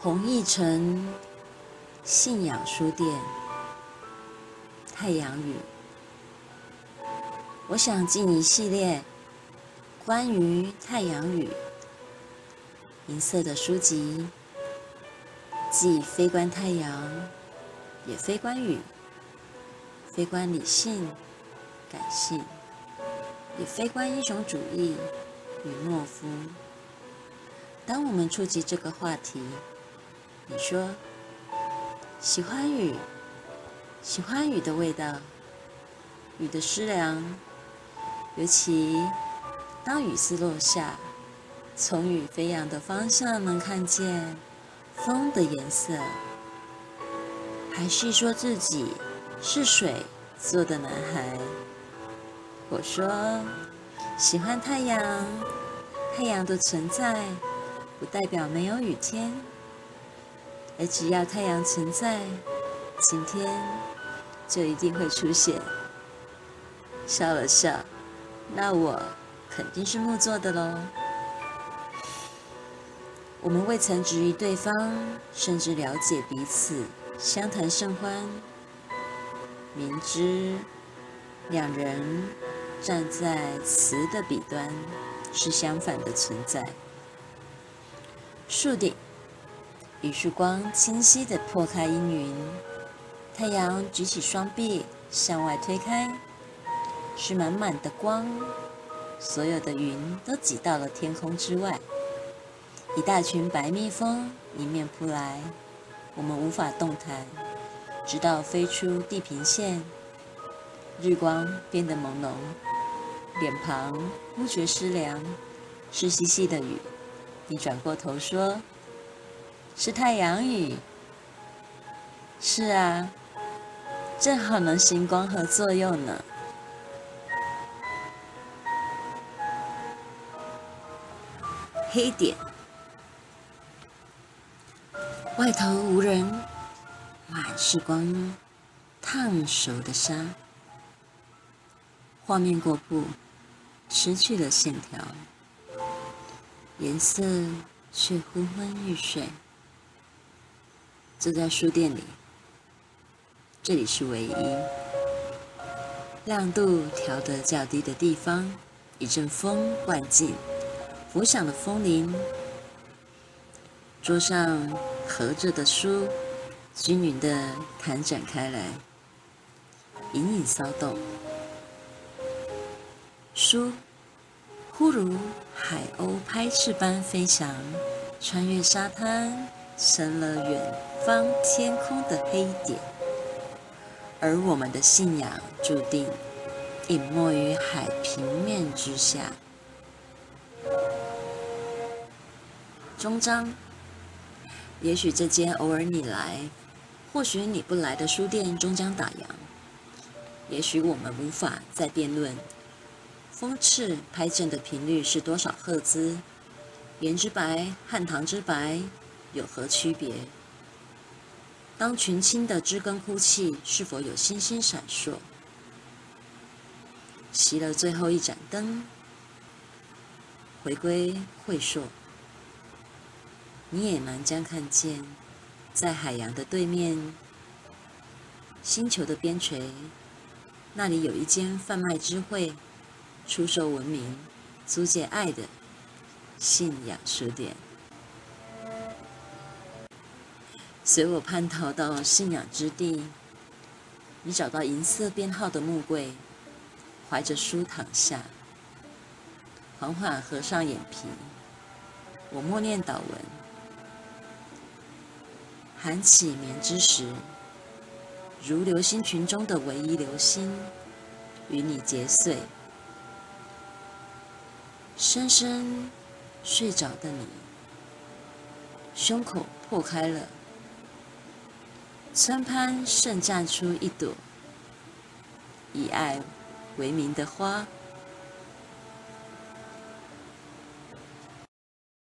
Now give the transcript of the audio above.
弘毅城信仰书店，太阳雨。我想进一系列关于太阳雨银色的书籍，既非观太阳，也非观雨，非观理性、感性，也非观英雄主义与懦夫。当我们触及这个话题，你说喜欢雨，喜欢雨的味道，雨的湿凉，尤其当雨丝落下，从雨飞扬的方向能看见风的颜色，还是说自己是水做的男孩。我说喜欢太阳，太阳的存在不代表没有雨天。而只要太阳存在，晴天就一定会出现。笑了笑，那我肯定是木做的喽。我们未曾质疑对方，甚至了解彼此，相谈甚欢。明知两人站在词的彼端，是相反的存在。树顶。一束光清晰地破开阴云，太阳举起双臂向外推开，是满满的光，所有的云都挤到了天空之外。一大群白蜜蜂迎面扑来，我们无法动弹，直到飞出地平线，日光变得朦胧，脸庞忽觉湿凉，是细细的雨。你转过头说。是太阳雨，是啊，正好能行光合作用呢。黑点，外头无人，满是光，烫熟的沙，画面过曝，失去了线条，颜色却昏昏欲睡。坐在书店里，这里是唯一亮度调得较低的地方。一阵风灌进，拂响了风铃。桌上合着的书均匀地弹展开来，隐隐骚动。书忽如海鸥拍翅般飞翔，穿越沙滩，成了远。方天空的黑点，而我们的信仰注定隐没于海平面之下。终章，也许这间偶尔你来，或许你不来的书店终将打烊。也许我们无法再辩论风翅拍正的频率是多少赫兹，盐之白和糖之白有何区别？当群青的枝根哭泣，是否有星星闪烁？熄了最后一盏灯，回归会硕，你也难将看见，在海洋的对面，星球的边陲，那里有一间贩卖智慧、出售文明、租借爱的信仰书店。随我叛逃到信仰之地，你找到银色编号的木柜，怀着书躺下，缓缓合上眼皮。我默念祷文，喊起眠之时，如流星群中的唯一流星，与你结穗。深深睡着的你，胸口破开了。村畔盛绽出一朵以爱为名的花。